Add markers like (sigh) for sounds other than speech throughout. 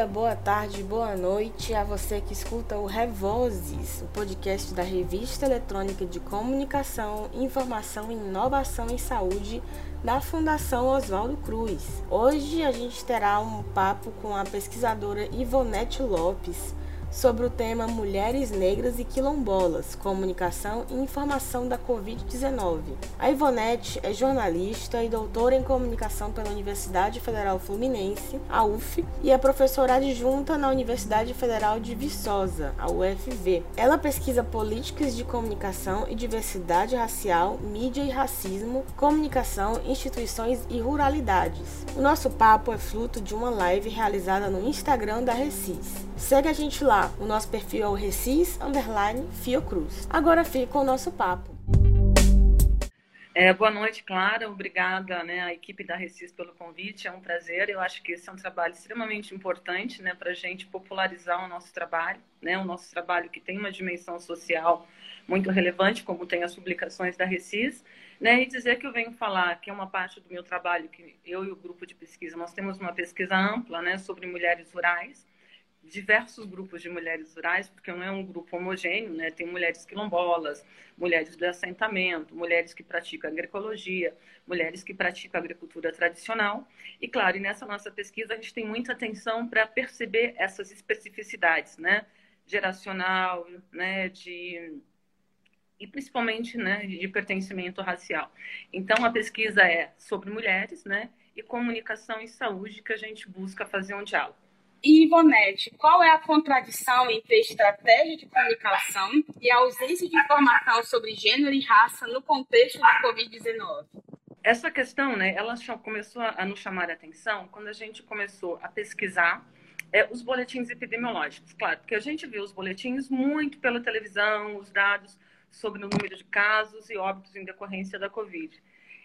dia, boa tarde, boa noite a você que escuta o Revozes, o podcast da Revista Eletrônica de Comunicação, Informação e Inovação em Saúde da Fundação Oswaldo Cruz. Hoje a gente terá um papo com a pesquisadora Ivonete Lopes sobre o tema Mulheres Negras e Quilombolas, Comunicação e Informação da Covid-19. A Ivonete é jornalista e doutora em comunicação pela Universidade Federal Fluminense, a UF, e é professora adjunta na Universidade Federal de Viçosa, a UFV. Ela pesquisa políticas de comunicação e diversidade racial, mídia e racismo, comunicação, instituições e ruralidades. O nosso papo é fruto de uma live realizada no Instagram da Recis. Segue a gente lá. O nosso perfil é o Recis Underline Fiocruz. Agora fica o nosso papo. É, boa noite, Clara. Obrigada né, à equipe da Recis pelo convite. É um prazer. Eu acho que esse é um trabalho extremamente importante né, para a gente popularizar o nosso trabalho, né, o nosso trabalho que tem uma dimensão social muito relevante, como tem as publicações da Recis. Né, e dizer que eu venho falar que é uma parte do meu trabalho, que eu e o grupo de pesquisa, nós temos uma pesquisa ampla né, sobre mulheres rurais diversos grupos de mulheres rurais, porque não é um grupo homogêneo, né? Tem mulheres quilombolas, mulheres do assentamento, mulheres que praticam agroecologia, mulheres que praticam agricultura tradicional. E claro, nessa nossa pesquisa a gente tem muita atenção para perceber essas especificidades, né? Geracional, né? De e principalmente, né? De pertencimento racial. Então a pesquisa é sobre mulheres, né? E comunicação e saúde que a gente busca fazer um diálogo. E Ivonete, qual é a contradição entre estratégia de comunicação e a ausência de informação sobre gênero e raça no contexto da Covid-19? Essa questão, né, ela começou a nos chamar a atenção quando a gente começou a pesquisar é, os boletins epidemiológicos. Claro, porque a gente viu os boletins muito pela televisão, os dados sobre o número de casos e óbitos em decorrência da Covid.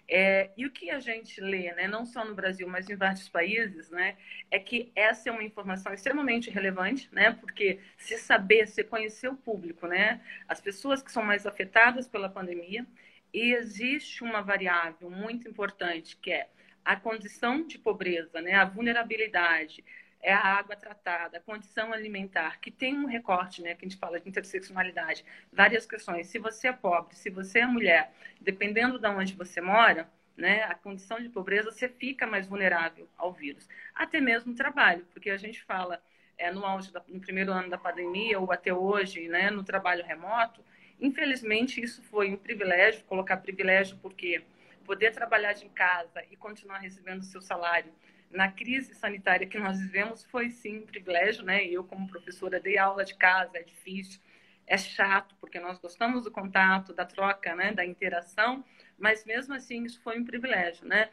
É, e o que a gente lê, né, não só no Brasil, mas em vários países, né, é que essa é uma informação extremamente relevante, né, porque se saber, se conhecer o público, né, as pessoas que são mais afetadas pela pandemia, e existe uma variável muito importante que é a condição de pobreza, né, a vulnerabilidade, é a água tratada, a condição alimentar, que tem um recorte, né, que a gente fala de interseccionalidade, várias questões. Se você é pobre, se você é mulher, dependendo de onde você mora, né, a condição de pobreza, você fica mais vulnerável ao vírus. Até mesmo no trabalho, porque a gente fala é, no auge, da, no primeiro ano da pandemia, ou até hoje, né, no trabalho remoto, infelizmente isso foi um privilégio, colocar privilégio porque poder trabalhar de casa e continuar recebendo o seu salário na crise sanitária que nós vivemos foi sim um privilégio, né? Eu como professora dei aula de casa, é difícil, é chato porque nós gostamos do contato, da troca, né, da interação, mas mesmo assim isso foi um privilégio, né?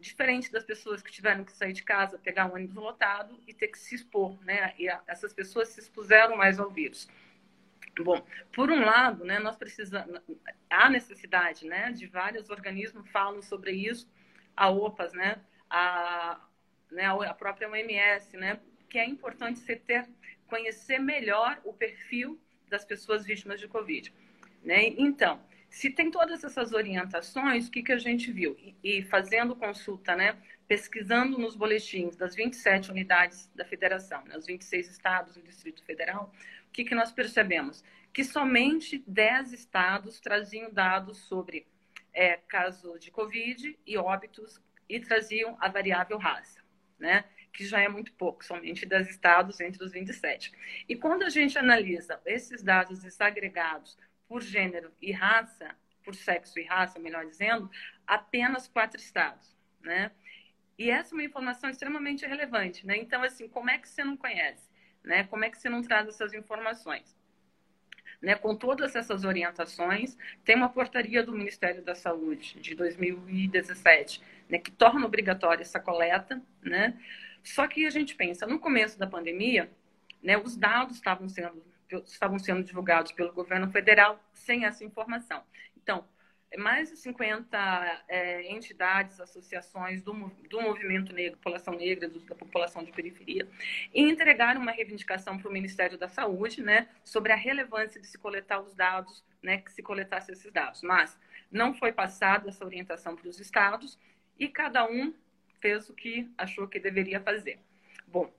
Diferente das pessoas que tiveram que sair de casa, pegar um ônibus lotado e ter que se expor, né? E essas pessoas se expuseram mais ao vírus. Bom, por um lado, né, nós precisamos, há necessidade, né, de vários organismos falam sobre isso, a OPAS, né, a né, a própria OMS, né, que é importante você ter, conhecer melhor o perfil das pessoas vítimas de Covid. Né? Então, se tem todas essas orientações, o que, que a gente viu? E, e fazendo consulta, né, pesquisando nos boletins das 27 unidades da federação, né, os 26 estados e o Distrito Federal, o que, que nós percebemos? Que somente 10 estados traziam dados sobre é, caso de Covid e óbitos e traziam a variável raça né? que já é muito pouco, somente das estados entre os 27. E quando a gente analisa esses dados desagregados por gênero e raça, por sexo e raça, melhor dizendo, apenas quatro estados, né? E essa é uma informação extremamente relevante, né? Então, assim, como é que você não conhece? Né? Como é que você não traz essas informações? Né, com todas essas orientações, tem uma portaria do Ministério da Saúde de 2017 né, que torna obrigatória essa coleta, né? Só que a gente pensa, no começo da pandemia, né, os dados estavam sendo, estavam sendo divulgados pelo governo federal sem essa informação. Então, mais de 50 é, entidades, associações do, do movimento negro, população negra, do, da população de periferia, entregaram uma reivindicação para o Ministério da Saúde né, sobre a relevância de se coletar os dados, né, que se coletasse esses dados. Mas não foi passada essa orientação para os estados e cada um fez o que achou que deveria fazer. Bom,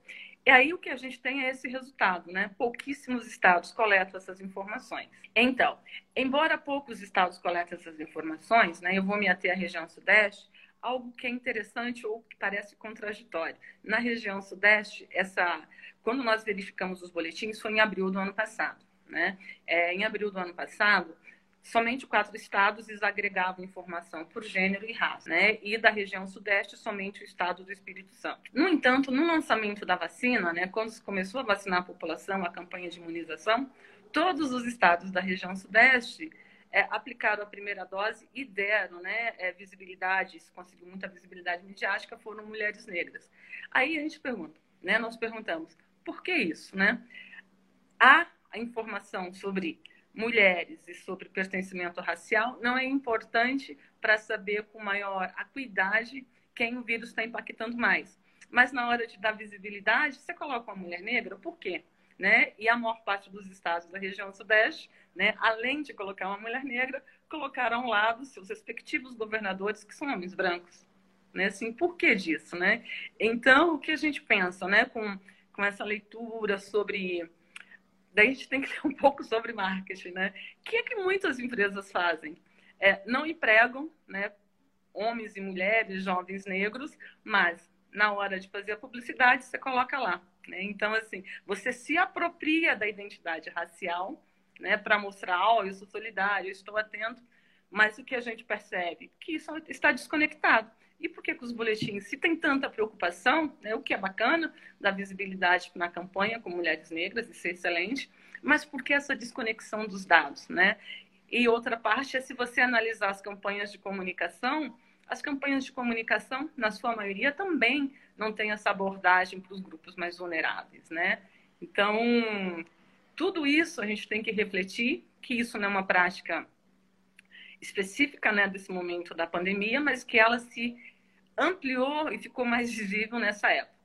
E aí o que a gente tem é esse resultado, né? Pouquíssimos estados coletam essas informações. Então, embora poucos estados coletem essas informações, né? Eu vou me ater à região sudeste, algo que é interessante ou que parece contraditório. Na região sudeste, essa, quando nós verificamos os boletins, foi em abril do ano passado. Né? É, em abril do ano passado, somente quatro estados desagregavam informação por gênero e raça, né? E da região sudeste, somente o estado do Espírito Santo. No entanto, no lançamento da vacina, né, quando se começou a vacinar a população, a campanha de imunização, todos os estados da região sudeste é, aplicaram a primeira dose e deram né, é, visibilidade, se conseguiu muita visibilidade midiática, foram mulheres negras. Aí a gente pergunta, né, nós perguntamos, por que isso? Né? A, a informação sobre mulheres e sobre pertencimento racial não é importante para saber com maior acuidade quem o vírus está impactando mais. Mas na hora de dar visibilidade, você coloca uma mulher negra, por quê? Né? E a maior parte dos estados da região sudeste né, além de colocar uma mulher negra, colocaram ao lado seus respectivos governadores, que são homens brancos. Né? Assim, por que disso? Né? Então, o que a gente pensa né, com, com essa leitura sobre. Daí a gente tem que ler um (laughs) pouco sobre marketing. Né? O que é que muitas empresas fazem? É, não empregam né, homens e mulheres, jovens negros, mas na hora de fazer a publicidade, você coloca lá. Né? Então, assim, você se apropria da identidade racial né, para mostrar, ó, oh, eu sou solidário, eu estou atento, mas o que a gente percebe? Que isso está desconectado. E por que, que os boletins, se tem tanta preocupação, né, o que é bacana, da visibilidade na campanha com mulheres negras, isso é excelente, mas por que essa desconexão dos dados? Né? E outra parte é se você analisar as campanhas de comunicação, as campanhas de comunicação, na sua maioria, também não têm essa abordagem para os grupos mais vulneráveis. Né? Então, tudo isso a gente tem que refletir, que isso não é uma prática específica né, desse momento da pandemia, mas que ela se ampliou e ficou mais visível nessa época.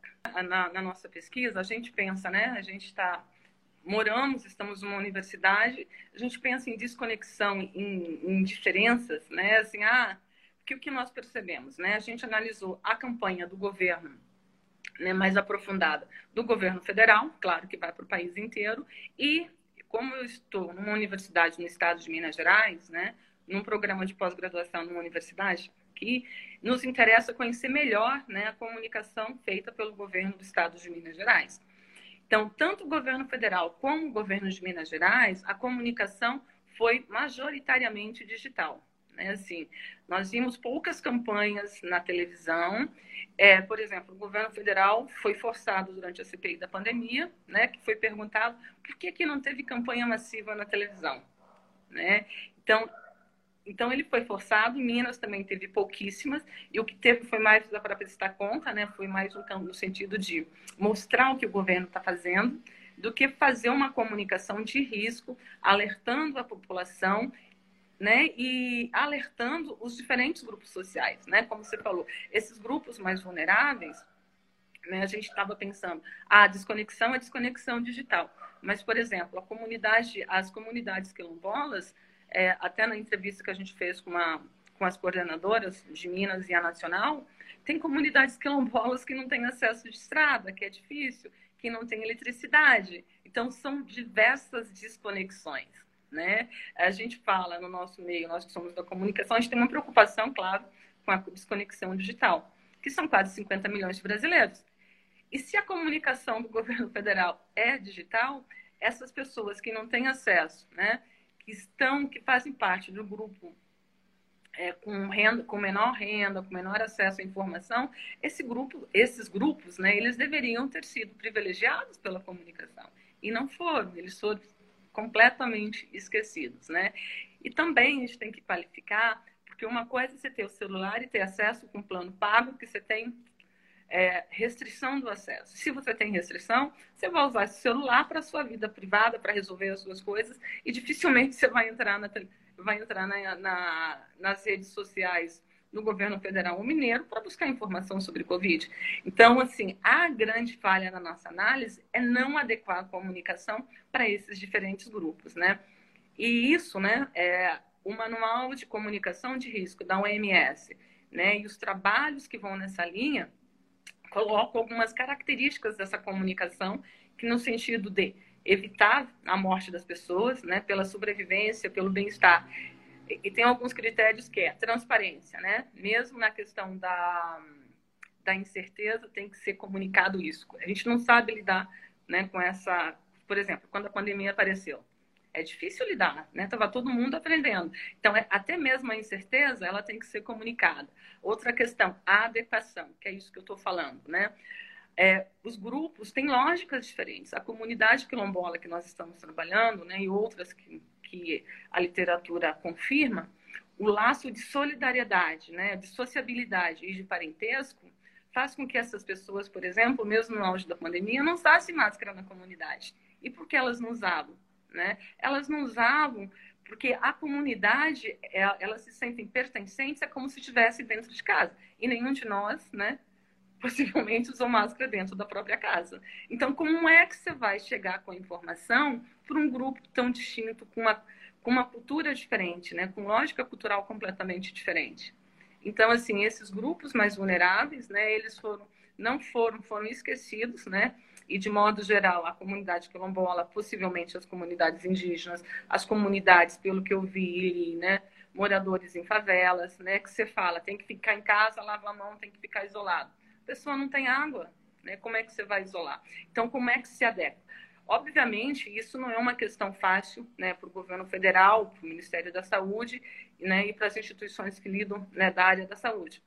Na, na nossa pesquisa, a gente pensa, né? A gente está moramos, estamos numa universidade, a gente pensa em desconexão, em, em diferenças, né? Assim, ah, que o que nós percebemos, né? A gente analisou a campanha do governo né, mais aprofundada do governo federal, claro que vai para o país inteiro, e como eu estou numa universidade no estado de Minas Gerais, né, num programa de pós-graduação numa universidade, que nos interessa conhecer melhor né, a comunicação feita pelo governo do estado de Minas Gerais. Então, tanto o governo federal como o governo de Minas Gerais, a comunicação foi majoritariamente digital. Né? Assim, nós vimos poucas campanhas na televisão. É, por exemplo, o governo federal foi forçado durante a CPI da pandemia, né, que foi perguntado por que, que não teve campanha massiva na televisão. Né? Então, então ele foi forçado, Minas também teve pouquíssimas, e o que teve foi mais para prestar conta, né? foi mais no, no sentido de mostrar o que o governo está fazendo, do que fazer uma comunicação de risco, alertando a população né, e alertando os diferentes grupos sociais, né, como você falou, esses grupos mais vulneráveis, né, a gente estava pensando, a desconexão é desconexão digital, mas por exemplo, a comunidade, as comunidades quilombolas, é, até na entrevista que a gente fez com, uma, com as coordenadoras de Minas e a Nacional, tem comunidades quilombolas que não têm acesso de estrada, que é difícil, que não tem eletricidade, então são diversas desconexões né? A gente fala no nosso meio, nós que somos da comunicação, a gente tem uma preocupação, claro, com a desconexão digital, que são quase 50 milhões de brasileiros. E se a comunicação do governo federal é digital, essas pessoas que não têm acesso, né, que estão, que fazem parte do grupo é, com renda, com menor renda, com menor acesso à informação, esse grupo, esses grupos, né, eles deveriam ter sido privilegiados pela comunicação e não foram. Eles foram completamente esquecidos, né? E também a gente tem que qualificar, porque uma coisa é você ter o celular e ter acesso com plano pago, que você tem é, restrição do acesso. Se você tem restrição, você vai usar esse celular para a sua vida privada, para resolver as suas coisas, e dificilmente você vai entrar, na, vai entrar na, na, nas redes sociais no governo federal ou mineiro para buscar informação sobre Covid. Então, assim, a grande falha na nossa análise é não adequar a comunicação para esses diferentes grupos, né? E isso, né, é o manual de comunicação de risco da OMS, né, e os trabalhos que vão nessa linha coloco algumas características dessa comunicação, que no sentido de evitar a morte das pessoas, né, pela sobrevivência, pelo bem-estar. E, tem alguns critérios que é transparência, né? Mesmo na questão da, da incerteza, tem que ser comunicado isso. A gente não sabe lidar né, com essa... Por exemplo, quando a pandemia apareceu, é difícil lidar, né? Tava todo mundo aprendendo. Então, é, até mesmo a incerteza, ela tem que ser comunicada. Outra questão, a adequação, que é isso que eu estou falando, né? É, os grupos têm lógicas diferentes. A comunidade quilombola que nós estamos trabalhando, né, e outras que, que a literatura confirma, o laço de solidariedade, né, de sociabilidade e de parentesco faz com que essas pessoas, por exemplo, mesmo no auge da pandemia, não usassem máscara na comunidade. E por que elas não usavam? Né? Elas não usavam porque a comunidade, é, elas se sentem pertencentes, é como se estivesse dentro de casa. E nenhum de nós, né, (laughs) possivelmente usou máscara dentro da própria casa. Então, como é que você vai chegar com a informação para um grupo tão distinto, com uma, com uma cultura diferente, né, com lógica cultural completamente diferente? Então, assim, esses grupos mais vulneráveis, né, eles foram, não foram, foram esquecidos, né, e de modo geral a comunidade quilombola, possivelmente as comunidades indígenas, as comunidades, pelo que eu vi, né, moradores em favelas, né, que você fala, tem que ficar em casa, lava a mão, tem que ficar isolado. A pessoa não tem água, né? Como é que você vai isolar? Então, como é que se adequa? Obviamente, isso não é uma questão fácil né, para o governo federal, para o Ministério da Saúde né, e para as instituições que lidam né, da área da saúde.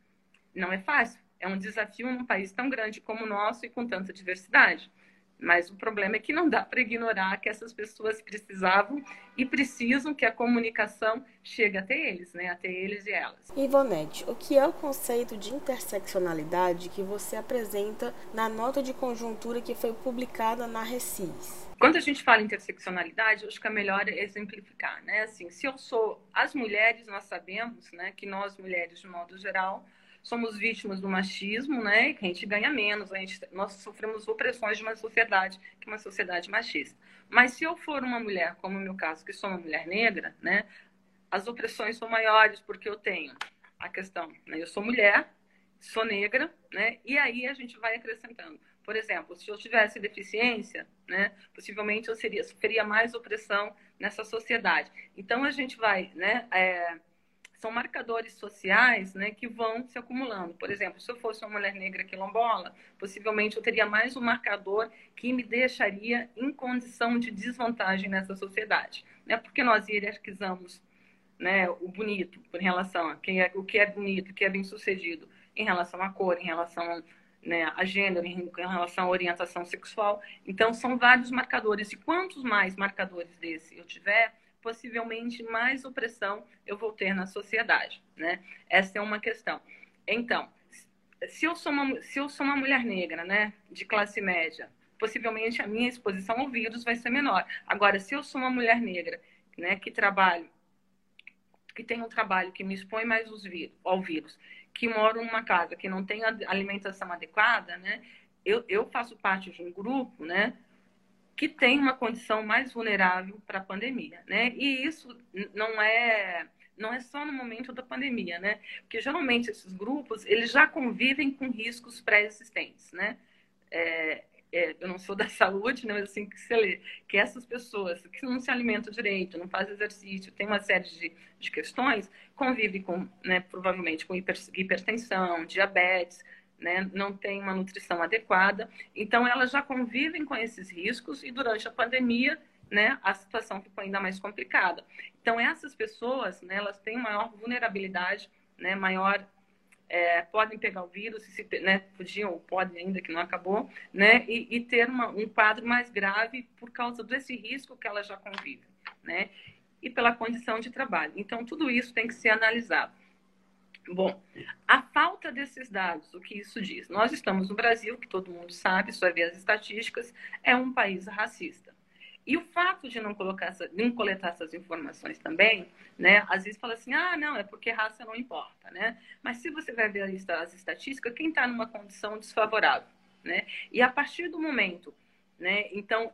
Não é fácil. É um desafio num país tão grande como o nosso e com tanta diversidade. Mas o problema é que não dá para ignorar que essas pessoas precisavam e precisam que a comunicação chegue até eles, né? Até eles e elas. Ivonete, o que é o conceito de interseccionalidade que você apresenta na nota de conjuntura que foi publicada na Recis? Quando a gente fala em interseccionalidade, acho que é melhor exemplificar, né? Assim, se eu sou as mulheres, nós sabemos, né, que nós mulheres de modo geral somos vítimas do machismo, né? Que a gente ganha menos, a gente, nós sofremos opressões de uma sociedade que é uma sociedade machista. Mas se eu for uma mulher, como no meu caso, que sou uma mulher negra, né? As opressões são maiores porque eu tenho a questão, né? Eu sou mulher, sou negra, né? E aí a gente vai acrescentando. Por exemplo, se eu tivesse deficiência, né, possivelmente eu seria, sofreria mais opressão nessa sociedade. Então a gente vai, né, é, são marcadores sociais né, que vão se acumulando. Por exemplo, se eu fosse uma mulher negra quilombola, possivelmente eu teria mais um marcador que me deixaria em condição de desvantagem nessa sociedade. Né? Porque nós hierarquizamos né, o bonito em relação a quem é, o que é bonito, o que é bem sucedido, em relação à cor, em relação né, a gênero, em relação à orientação sexual. Então, são vários marcadores. E quantos mais marcadores desse eu tiver, possivelmente mais opressão eu vou ter na sociedade, né? Essa é uma questão. Então, se eu sou uma, se eu sou uma mulher negra, né, de classe média, possivelmente a minha exposição ao vírus vai ser menor. Agora, se eu sou uma mulher negra, né, que trabalho, que tem um trabalho que me expõe mais vírus, ao vírus, que moro numa casa que não tem alimentação adequada, né, eu, eu faço parte de um grupo, né, que tem uma condição mais vulnerável para a pandemia, né? E isso não é não é só no momento da pandemia, né? Porque geralmente esses grupos eles já convivem com riscos pré-existentes, né? É, é, eu não sou da (laughs) saúde, né? mas assim que você lê, que essas pessoas que não se alimentam direito, não fazem exercício, tem uma série de, de questões, convivem com, né, provavelmente com hiper, hipertensão, diabetes, né, não tem uma nutrição adequada. Então, elas já convivem com esses riscos e durante a pandemia, né, a situação ficou ainda mais complicada. Então, essas pessoas, né, elas têm maior vulnerabilidade, né, maior é, podem pegar o vírus, se, né, podiam ou podem ainda que não acabou, né, e, e ter uma, um quadro mais grave por causa desse risco que elas já convivem, né, e pela condição de trabalho. Então, tudo isso tem que ser analisado. Bom, a falta desses dados, o que isso diz? Nós estamos no Brasil, que todo mundo sabe, só vê as estatísticas, é um país racista. E o fato de não, colocar não coletar essas informações também, né, às vezes fala assim, ah, não, é porque raça não importa, né? Mas se você vai ver as estatísticas, quem está numa condição desfavorável, né? E a partir do momento, né, então,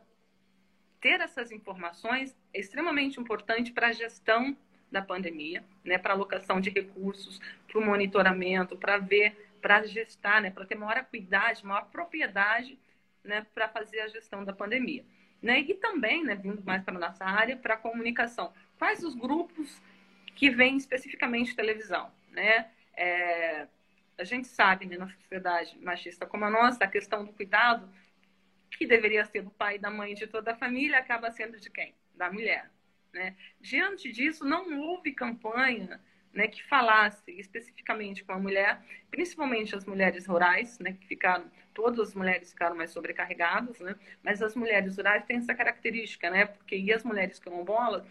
ter essas informações é extremamente importante para a gestão da pandemia, né, para alocação de recursos, para o monitoramento, para ver, para gestar, né, para ter maior acuidade, maior propriedade, né, para fazer a gestão da pandemia. Né? E também, né, vindo mais para a nossa área, para a comunicação. Quais os grupos que vêm especificamente televisão? Né? É, a gente sabe, né, na sociedade machista como a nossa, a questão do cuidado, que deveria ser do pai e da mãe de toda a família, acaba sendo de quem? Da mulher. Né? Diante disso, não houve campanha né, que falasse especificamente com a mulher, principalmente as mulheres rurais, né, que ficaram, todas as mulheres ficaram mais sobrecarregadas, né, mas as mulheres rurais têm essa característica, né, porque e as mulheres quilombolas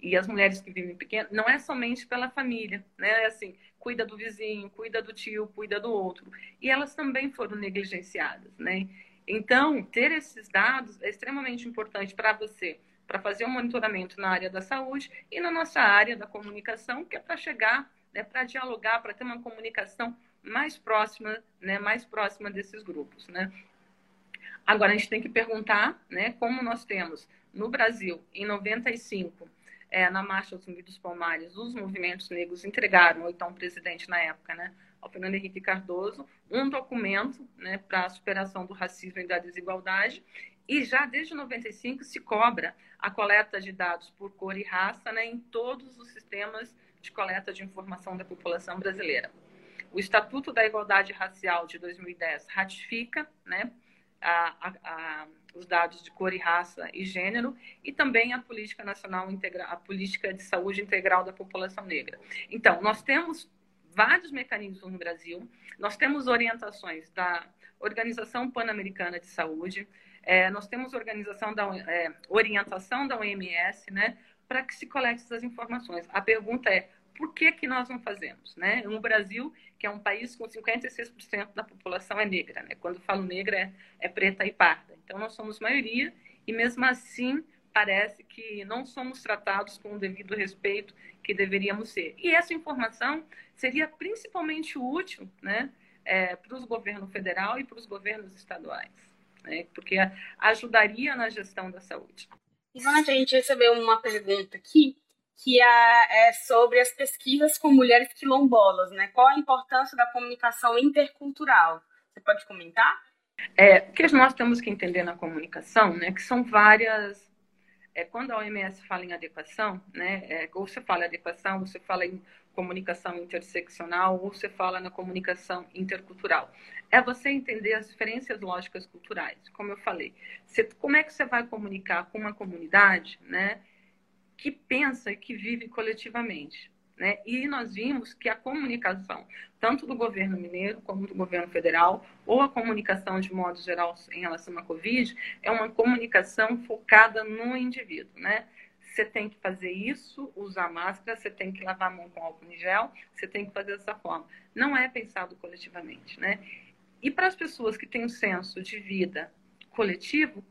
e as mulheres que vivem pequenas, não é somente pela família, né, é assim, cuida do vizinho, cuida do tio, cuida do outro, e elas também foram negligenciadas, né, então, ter esses dados é extremamente importante para você, para fazer um monitoramento na área da saúde e na nossa área da comunicação, que é para chegar, né, para dialogar, para ter uma comunicação mais próxima, né, mais próxima desses grupos, né? Agora a gente tem que perguntar, né, como nós temos no Brasil em 95 é, na Marcha dos Palmares, os movimentos negros entregaram, ou então o presidente na época, né, ao Fernando Henrique Cardoso, um documento né, para a superação do racismo e da desigualdade. E já desde 95 se cobra a coleta de dados por cor e raça né, em todos os sistemas de coleta de informação da população brasileira. O Estatuto da Igualdade Racial de 2010 ratifica né, a, a, a, os dados de cor e raça e gênero e também a política nacional integral, a política de saúde integral da população negra. Então, nós temos vários mecanismos no Brasil. Nós temos orientações da Organização Pan-Americana de Saúde, é, nós temos organização da, é, orientação da OMS, né, para que se colete essas informações. A pergunta é, por que, que nós não fazemos? Né? No Brasil, que é um país com 56% da população é negra, né? quando falo negra é, é preta e parda. Então, nós somos maioria e, mesmo assim, parece que não somos tratados com o devido respeito que deveríamos ser. E essa informação seria principalmente útil né, é, para os governos federal e para os governos estaduais, né, porque ajudaria na gestão da saúde. Ivana, a gente recebeu uma pergunta aqui que é, é sobre as pesquisas com mulheres quilombolas, né? Qual a importância da comunicação intercultural? Você pode comentar? É, o que nós temos que entender na comunicação, né, que são várias é, quando a OMS fala em adequação, né, é, ou você fala em adequação, ou você fala em comunicação interseccional, ou você fala na comunicação intercultural. É você entender as diferenças lógicas culturais. Como eu falei, você, como é que você vai comunicar com uma comunidade né, que pensa e que vive coletivamente? Né? E nós vimos que a comunicação, tanto do governo mineiro como do governo federal, ou a comunicação de modo geral em relação à Covid, é uma comunicação focada no indivíduo. Né? Você tem que fazer isso, usar máscara, você tem que lavar a mão com álcool em gel, você tem que fazer dessa forma. Não é pensado coletivamente. Né? E para as pessoas que têm um senso de vida coletivo,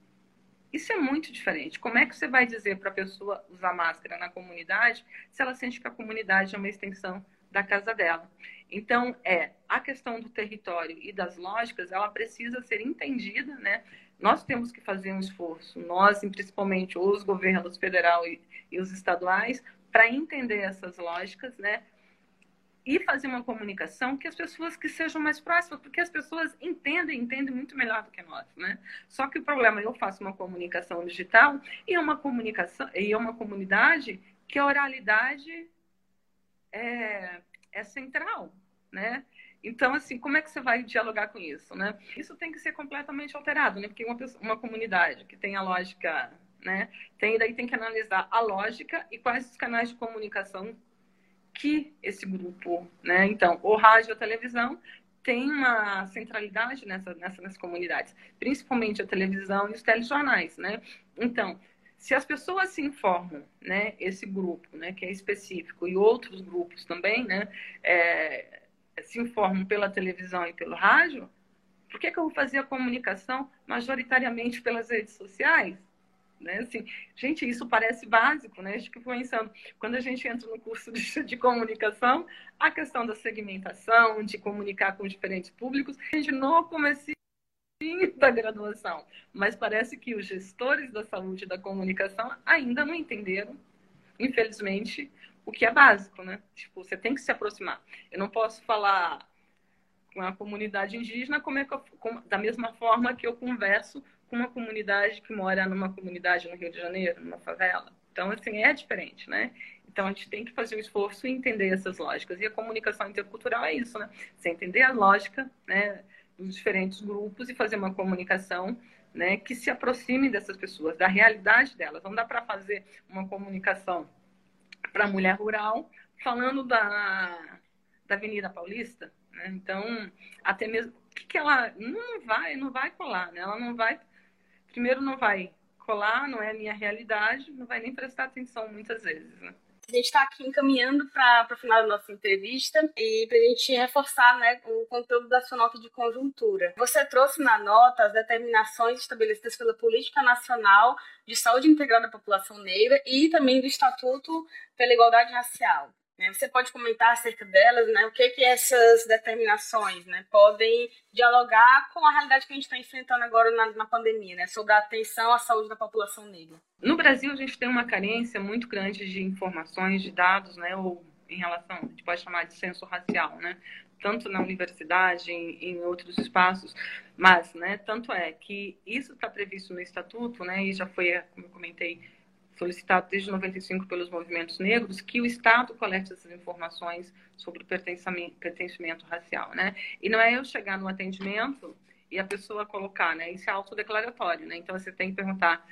isso é muito diferente. Como é que você vai dizer para a pessoa usar máscara na comunidade se ela sente que a comunidade é uma extensão da casa dela? Então, é a questão do território e das lógicas, ela precisa ser entendida, né? Nós temos que fazer um esforço, nós, principalmente os governos federal e, e os estaduais, para entender essas lógicas, né? E fazer uma comunicação que as pessoas que sejam mais próximas, porque as pessoas entendem, entendem muito melhor do que nós, né? Só que o problema é eu faço uma comunicação digital e é uma comunicação e uma comunidade que a oralidade é, é central, né? Então, assim, como é que você vai dialogar com isso, né? Isso tem que ser completamente alterado, né? Porque uma, uma comunidade que tem a lógica, né? Tem, daí tem que analisar a lógica e quais os canais de comunicação que esse grupo, né? Então, o rádio e a televisão tem uma centralidade nessa, nessa, nessas comunidades, principalmente a televisão e os telejornais, né? Então, se as pessoas se informam, né, esse grupo, né, que é específico, e outros grupos também, né, é, se informam pela televisão e pelo rádio, por que, que eu vou fazer a comunicação majoritariamente pelas redes sociais? Né? Assim, gente, isso parece básico, né? Acho que pensando, quando a gente entra no curso de, (laughs) de, comunicação, a questão da segmentação, de comunicar com diferentes públicos, a gente no começo da graduação, mas parece que os gestores da saúde e da comunicação ainda não entenderam, infelizmente, o que é básico, né? Tipo, você tem que se aproximar. Eu não posso falar com a comunidade indígena como é eu, como, da mesma forma que eu converso com uma comunidade que mora numa comunidade no Rio de Janeiro, numa favela. Então, assim, é diferente, né? Então, a gente tem que fazer um esforço e entender essas lógicas. E a comunicação intercultural é isso, né? Você entender a lógica né, dos diferentes grupos e fazer uma comunicação né, que se aproxime dessas pessoas, da realidade delas. Não dá para fazer uma comunicação para a mulher rural falando da, da Avenida Paulista. Né? Então, até mesmo que, que ela não vai, não vai colar, né? Ela não vai, primeiro não vai colar, não é a minha realidade, não vai nem prestar atenção muitas vezes, né? A gente está aqui encaminhando para o final da nossa entrevista e para a gente reforçar né, o conteúdo da sua nota de conjuntura. Você trouxe na nota as determinações estabelecidas pela Política Nacional de Saúde Integral da População Negra e também do Estatuto pela Igualdade Racial. Né? Você pode comentar acerca delas, né? O que que essas determinações, né, podem dialogar com a realidade que a gente está enfrentando agora na, na pandemia, né, sobre a atenção à saúde da população negra? No Brasil, a gente tem uma carência muito grande de informações, de dados, né, ou em relação, a gente pode chamar de censo racial, né? Tanto na universidade, em, em outros espaços, mas, né, tanto é que isso está previsto no estatuto, né, e já foi, como eu comentei, solicitado desde 95 pelos movimentos negros, que o Estado colete essas informações sobre o pertencimento, racial, né? E não é eu chegar no atendimento e a pessoa colocar, né? Isso é autodeclaratório, né? Então você tem que perguntar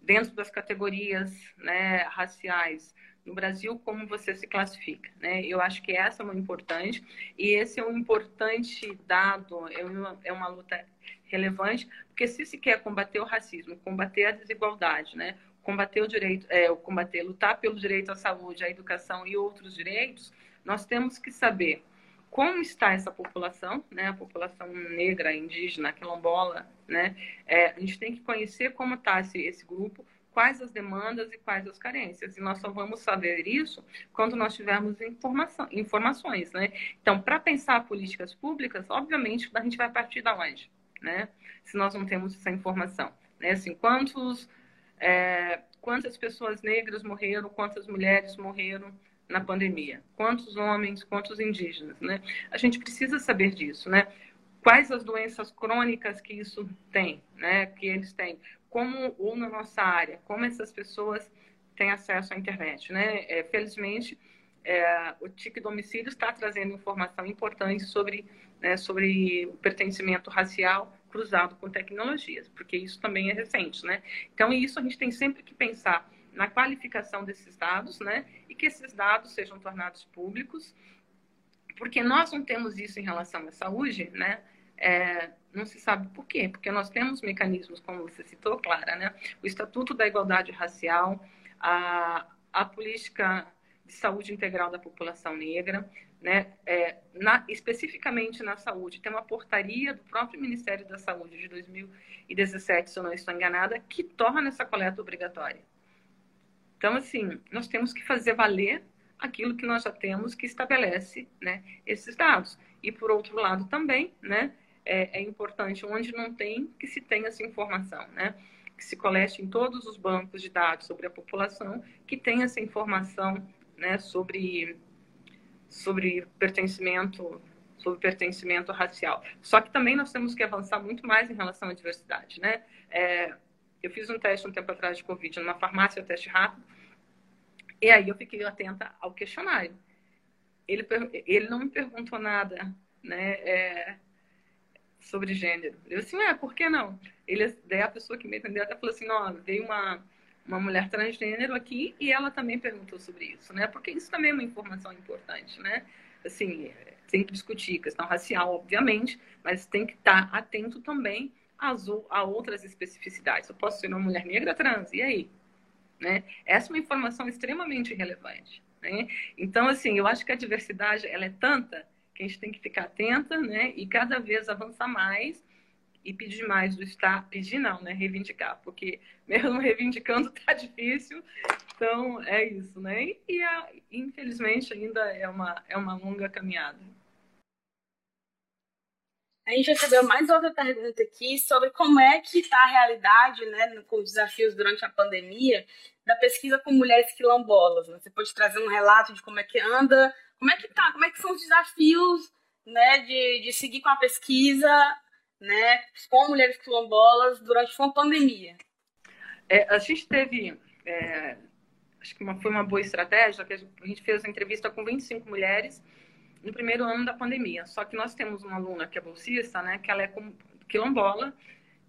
dentro das categorias, né, raciais no Brasil como você se classifica, né? Eu acho que essa é uma importante e esse é um importante dado, é uma, é uma luta relevante, porque se se quer combater o racismo, combater a desigualdade, né? Combater o direito, é, combater, lutar pelo direito à saúde, à educação e outros direitos, nós temos que saber como está essa população, né, a população negra, indígena, quilombola, né, é, a gente tem que conhecer como está esse, esse grupo, quais as demandas e quais as carências. E nós só vamos saber isso quando nós tivermos informação, informações, né? Então, para pensar políticas públicas, obviamente, a gente vai partir da onde, né? Se nós não temos essa informação, né? Assim, quantos é, quantas pessoas negras morreram, quantas mulheres morreram na pandemia, quantos homens, quantos indígenas, né? A gente precisa saber disso, né? Quais as doenças crônicas que isso tem, né? Que eles têm, como ou na nossa área, como essas pessoas têm acesso à internet, né? É, felizmente, é, o TIC Domicílio está trazendo informação importante sobre, né, sobre pertencimento racial cruzado com tecnologias, porque isso também é recente, né? Então, isso a gente tem sempre que pensar na qualificação desses dados, né? E que esses dados sejam tornados públicos, porque nós não temos isso em relação à saúde, né? É, não se sabe por quê, porque nós temos mecanismos, como você citou, Clara, né? O Estatuto da Igualdade Racial, a, a política de saúde integral da população negra, né, é, na, especificamente na saúde. Tem uma portaria do próprio Ministério da Saúde de 2017, se eu não estou enganada, que torna essa coleta obrigatória. Então, assim, nós temos que fazer valer aquilo que nós já temos que estabelece né, esses dados. E, por outro lado, também, né, é, é importante, onde não tem, que se tenha essa informação, né? Que se colete em todos os bancos de dados sobre a população, que tenha essa informação né, sobre sobre pertencimento sobre pertencimento racial. Só que também nós temos que avançar muito mais em relação à diversidade, né? É, eu fiz um teste um tempo atrás de Covid numa farmácia, um teste rápido, e aí eu fiquei atenta ao questionário. Ele, ele não me perguntou nada, né, é, sobre gênero. Eu assim, é, por que não? Ele, daí a pessoa que me atendeu até falou assim, não, veio uma uma mulher transgênero aqui e ela também perguntou sobre isso, né? Porque isso também é uma informação importante, né? Assim, tem que discutir questão racial, obviamente, mas tem que estar atento também às, a outras especificidades. Eu posso ser uma mulher negra trans, e aí? Né? Essa é uma informação extremamente relevante. Né? Então, assim, eu acho que a diversidade ela é tanta que a gente tem que ficar atenta né? e cada vez avançar mais e pedir mais do Estado, pedir não, né? Reivindicar, porque (laughs) mesmo reivindicando tá difícil, então é isso, né? E a, infelizmente ainda é uma, é uma longa caminhada. A gente recebeu mais outra pergunta aqui sobre como é que está a realidade, né, com os desafios durante a pandemia, da pesquisa com mulheres quilombolas. Né? Você pode trazer um relato de como é que anda, como é que tá, como é que são os desafios, né, de, de seguir com a pesquisa, né, com mulheres quilombolas durante uma pandemia. É, a gente teve, é, acho que uma, foi uma boa estratégia, que a gente fez a entrevista com 25 mulheres no primeiro ano da pandemia. Só que nós temos uma aluna que é bolsista, né, que ela é quilombola,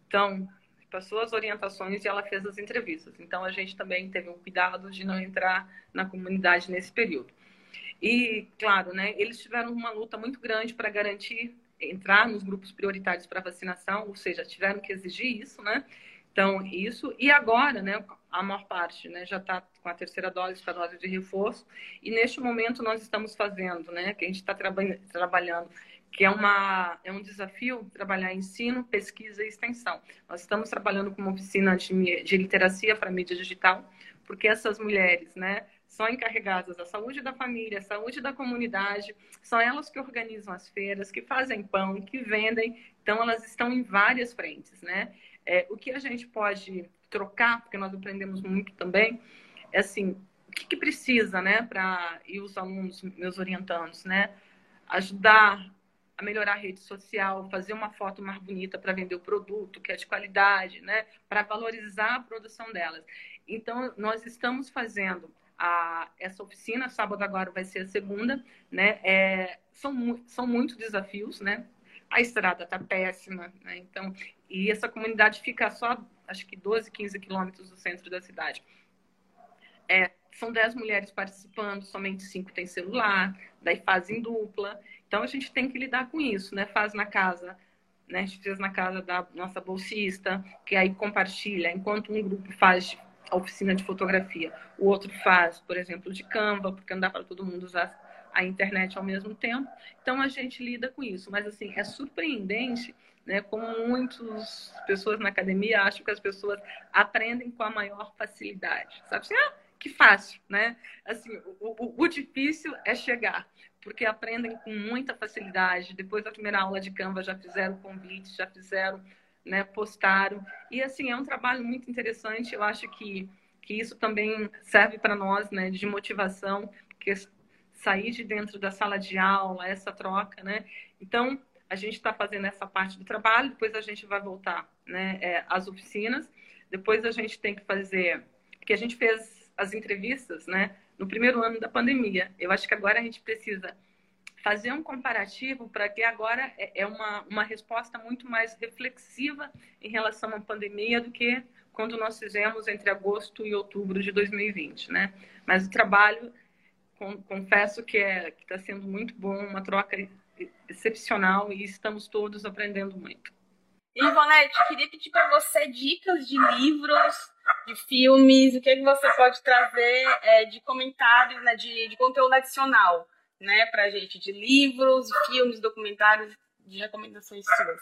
então passou as orientações e ela fez as entrevistas. Então a gente também teve um cuidado de não entrar na comunidade nesse período. E claro, né, eles tiveram uma luta muito grande para garantir entrar nos grupos prioritários para vacinação, ou seja, tiveram que exigir isso, né? Então, isso. E agora, né, a maior parte né, já está com a terceira dose, com a dose de reforço. E neste momento nós estamos fazendo, né, que a gente está traba trabalhando, que é, uma, é um desafio trabalhar ensino, pesquisa e extensão. Nós estamos trabalhando com uma oficina de, de literacia para mídia digital, porque essas mulheres, né, são encarregadas da saúde da família, saúde da comunidade, são elas que organizam as feiras, que fazem pão, que vendem, então elas estão em várias frentes, né? É, o que a gente pode trocar, porque nós aprendemos muito também, é assim, o que, que precisa, né, para e os alunos, meus orientandos, né, ajudar a melhorar a rede social, fazer uma foto mais bonita para vender o produto, que é de qualidade, né, para valorizar a produção delas. Então, nós estamos fazendo a, essa oficina, sábado agora vai ser a segunda, né, é, são, são muitos desafios, né, a estrada está péssima, né? Então, e essa comunidade fica só, acho que 12, 15 quilômetros do centro da cidade. É, são 10 mulheres participando, somente 5 têm celular, daí fazem dupla. Então, a gente tem que lidar com isso, né? Faz na casa, né? A gente fez na casa da nossa bolsista, que aí compartilha, enquanto um grupo faz a oficina de fotografia, o outro faz, por exemplo, de Canva, porque não dá para todo mundo usar a internet ao mesmo tempo. Então a gente lida com isso, mas assim é surpreendente, né? Como muitas pessoas na academia acham que as pessoas aprendem com a maior facilidade, sabe? Assim, ah, que fácil, né? Assim, o, o, o difícil é chegar, porque aprendem com muita facilidade. Depois da primeira aula de Canva já fizeram convite, já fizeram, né? Postaram e assim é um trabalho muito interessante. Eu acho que que isso também serve para nós, né? De motivação, porque sair de dentro da sala de aula, essa troca, né? Então, a gente está fazendo essa parte do trabalho, depois a gente vai voltar né, é, às oficinas, depois a gente tem que fazer, porque a gente fez as entrevistas, né, no primeiro ano da pandemia. Eu acho que agora a gente precisa fazer um comparativo para que agora é, é uma, uma resposta muito mais reflexiva em relação à pandemia do que quando nós fizemos entre agosto e outubro de 2020, né? Mas o trabalho confesso que é está sendo muito bom, uma troca excepcional e estamos todos aprendendo muito. Ivonete, queria pedir para você dicas de livros, de filmes, o que, é que você pode trazer é, de comentários, né, de, de conteúdo adicional, né, para gente, de livros, filmes, documentários, de recomendações suas.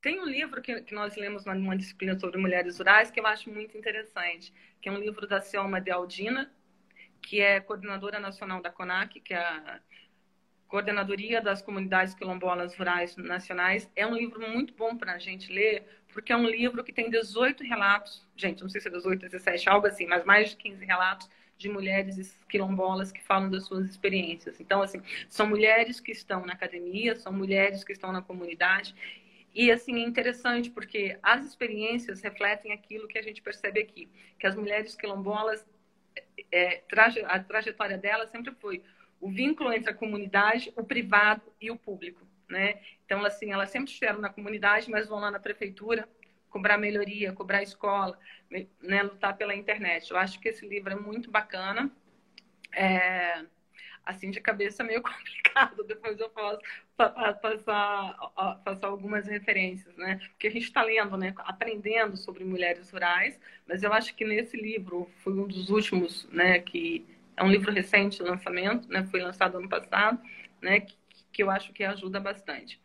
Tem um livro que, que nós lemos numa disciplina sobre mulheres rurais que eu acho muito interessante, que é um livro da Selma de Aldina, que é coordenadora nacional da CONAC, que é a Coordenadoria das Comunidades Quilombolas Rurais Nacionais. É um livro muito bom para a gente ler, porque é um livro que tem 18 relatos, gente, não sei se é 18, 17, algo assim, mas mais de 15 relatos de mulheres quilombolas que falam das suas experiências. Então, assim, são mulheres que estão na academia, são mulheres que estão na comunidade. E, assim, é interessante porque as experiências refletem aquilo que a gente percebe aqui, que as mulheres quilombolas é, traje, a trajetória dela sempre foi o vínculo entre a comunidade, o privado e o público, né? Então, assim, elas sempre estiveram na comunidade, mas vão lá na prefeitura cobrar melhoria, cobrar escola, né, lutar pela internet. Eu acho que esse livro é muito bacana. É, assim de cabeça meio (laughs) complicado. Depois eu posso passar, passar algumas referências, né? Porque a gente está lendo, né? Aprendendo sobre mulheres rurais, mas eu acho que nesse livro foi um dos últimos, né? Que é um livro recente lançamento, né? Foi lançado ano passado, né? Que, que eu acho que ajuda bastante.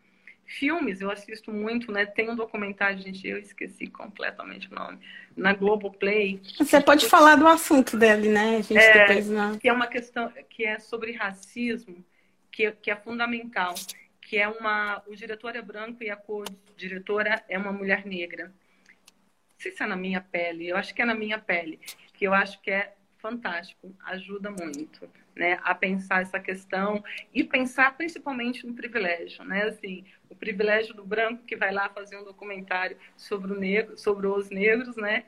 Filmes, eu assisto muito, né? Tem um documentário, gente, eu esqueci completamente o nome, na Globoplay. Você pode falar do assunto dele, né? A gente é, depois não... Que é uma questão que é sobre racismo, que, que é fundamental, que é uma. O diretor é branco e a co-diretora é uma mulher negra. Não sei se é na minha pele, eu acho que é na minha pele, que eu acho que é fantástico, ajuda muito, né, a pensar essa questão e pensar principalmente no privilégio, né, assim, o privilégio do branco que vai lá fazer um documentário sobre o negro, sobre os negros, né,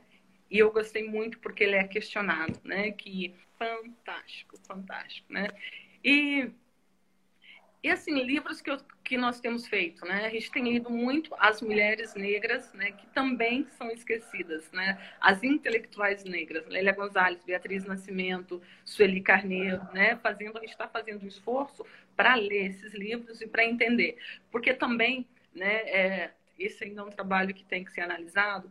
e eu gostei muito porque ele é questionado, né, que fantástico, fantástico, né, e e assim, livros que, eu, que nós temos feito, né? A gente tem lido muito as mulheres negras, né? Que também são esquecidas, né? As intelectuais negras, Lélia Gonzalez, Beatriz Nascimento, Sueli Carneiro, né? Fazendo, a gente está fazendo um esforço para ler esses livros e para entender. Porque também, né? É, esse ainda é um trabalho que tem que ser analisado.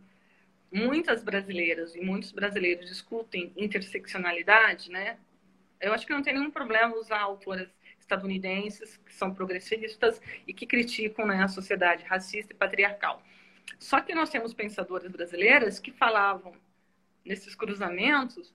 Muitas brasileiras e muitos brasileiros discutem interseccionalidade, né? Eu acho que não tem nenhum problema usar autoras estadunidenses que são progressistas e que criticam né, a sociedade racista e patriarcal. Só que nós temos pensadoras brasileiras que falavam nesses cruzamentos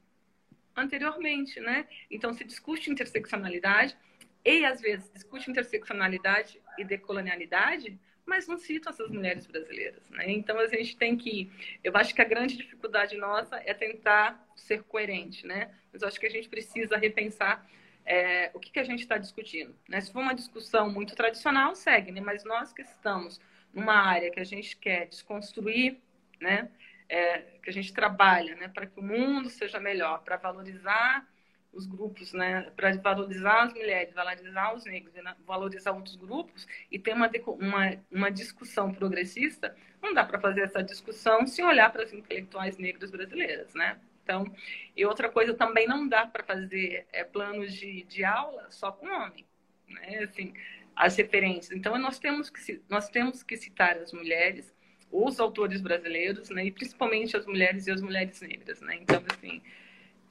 anteriormente, né? Então se discute interseccionalidade e às vezes discute interseccionalidade e decolonialidade, mas não cita essas mulheres brasileiras, né? Então a gente tem que, eu acho que a grande dificuldade nossa é tentar ser coerente, né? Mas eu acho que a gente precisa repensar é, o que, que a gente está discutindo. Né? Se for uma discussão muito tradicional, segue, né? mas nós que estamos numa área que a gente quer desconstruir, né? É, que a gente trabalha né? para que o mundo seja melhor, para valorizar os grupos, né? para valorizar as mulheres, valorizar os negros, valorizar outros grupos e ter uma, uma, uma discussão progressista, não dá para fazer essa discussão sem olhar para as intelectuais negras brasileiras, né? Então, e outra coisa também não dá para fazer é, planos de, de aula só com homem, né? Assim, as referências. Então, nós temos que nós temos que citar as mulheres, os autores brasileiros, né? E principalmente as mulheres e as mulheres negras, né? Então, assim,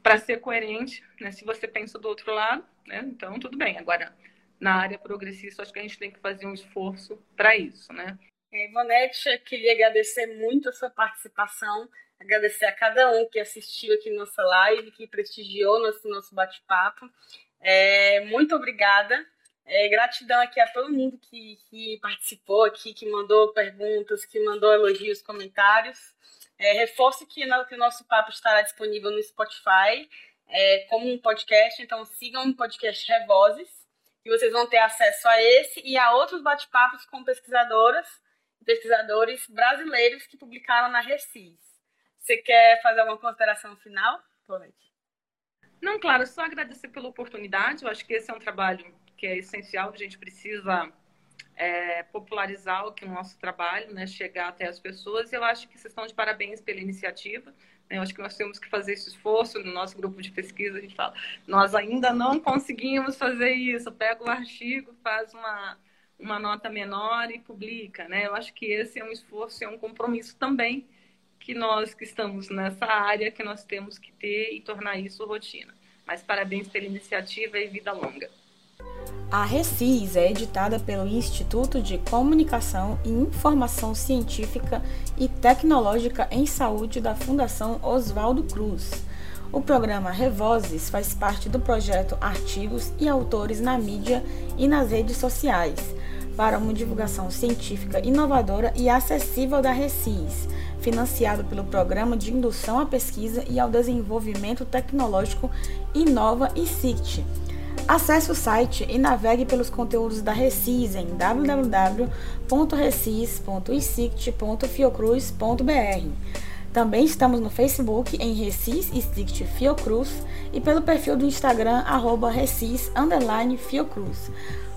para ser coerente, né? Se você pensa do outro lado, né? Então, tudo bem. Agora, na área progressista, acho que a gente tem que fazer um esforço para isso, né? É, Ivonete, queria agradecer muito a sua participação agradecer a cada um que assistiu aqui nossa live, que prestigiou nosso, nosso bate-papo. É, muito obrigada. É, gratidão aqui a todo mundo que, que, participou aqui, que mandou perguntas, que mandou elogios, comentários. É, reforço que, no, que o nosso papo estará disponível no Spotify é, como um podcast, então sigam o podcast Revozes, que vocês vão ter acesso a esse e a outros bate-papos com pesquisadoras e pesquisadores brasileiros que publicaram na Recis. Você quer fazer alguma consideração final, Paulette? Não, claro, só agradecer pela oportunidade. Eu acho que esse é um trabalho que é essencial, a gente precisa é, popularizar o que o nosso trabalho, né, chegar até as pessoas. E eu acho que vocês estão de parabéns pela iniciativa. Né, eu acho que nós temos que fazer esse esforço no nosso grupo de pesquisa. A gente fala, nós ainda não conseguimos fazer isso. Pega o artigo, faz uma, uma nota menor e publica. Né? Eu acho que esse é um esforço, é um compromisso também que nós que estamos nessa área, que nós temos que ter e tornar isso rotina. Mas parabéns pela iniciativa e vida longa. A Recis é editada pelo Instituto de Comunicação e Informação Científica e Tecnológica em Saúde da Fundação Oswaldo Cruz. O programa Revozes faz parte do projeto Artigos e Autores na Mídia e nas Redes Sociais, para uma divulgação científica inovadora e acessível da Recis financiado pelo Programa de Indução à Pesquisa e ao Desenvolvimento Tecnológico Inova e SICT. Acesse o site e navegue pelos conteúdos da Recis em www.recis.isict.fiocruz.br. Também estamos no Facebook em Recis Stict Fiocruz e pelo perfil do Instagram arroba Recis Fiocruz.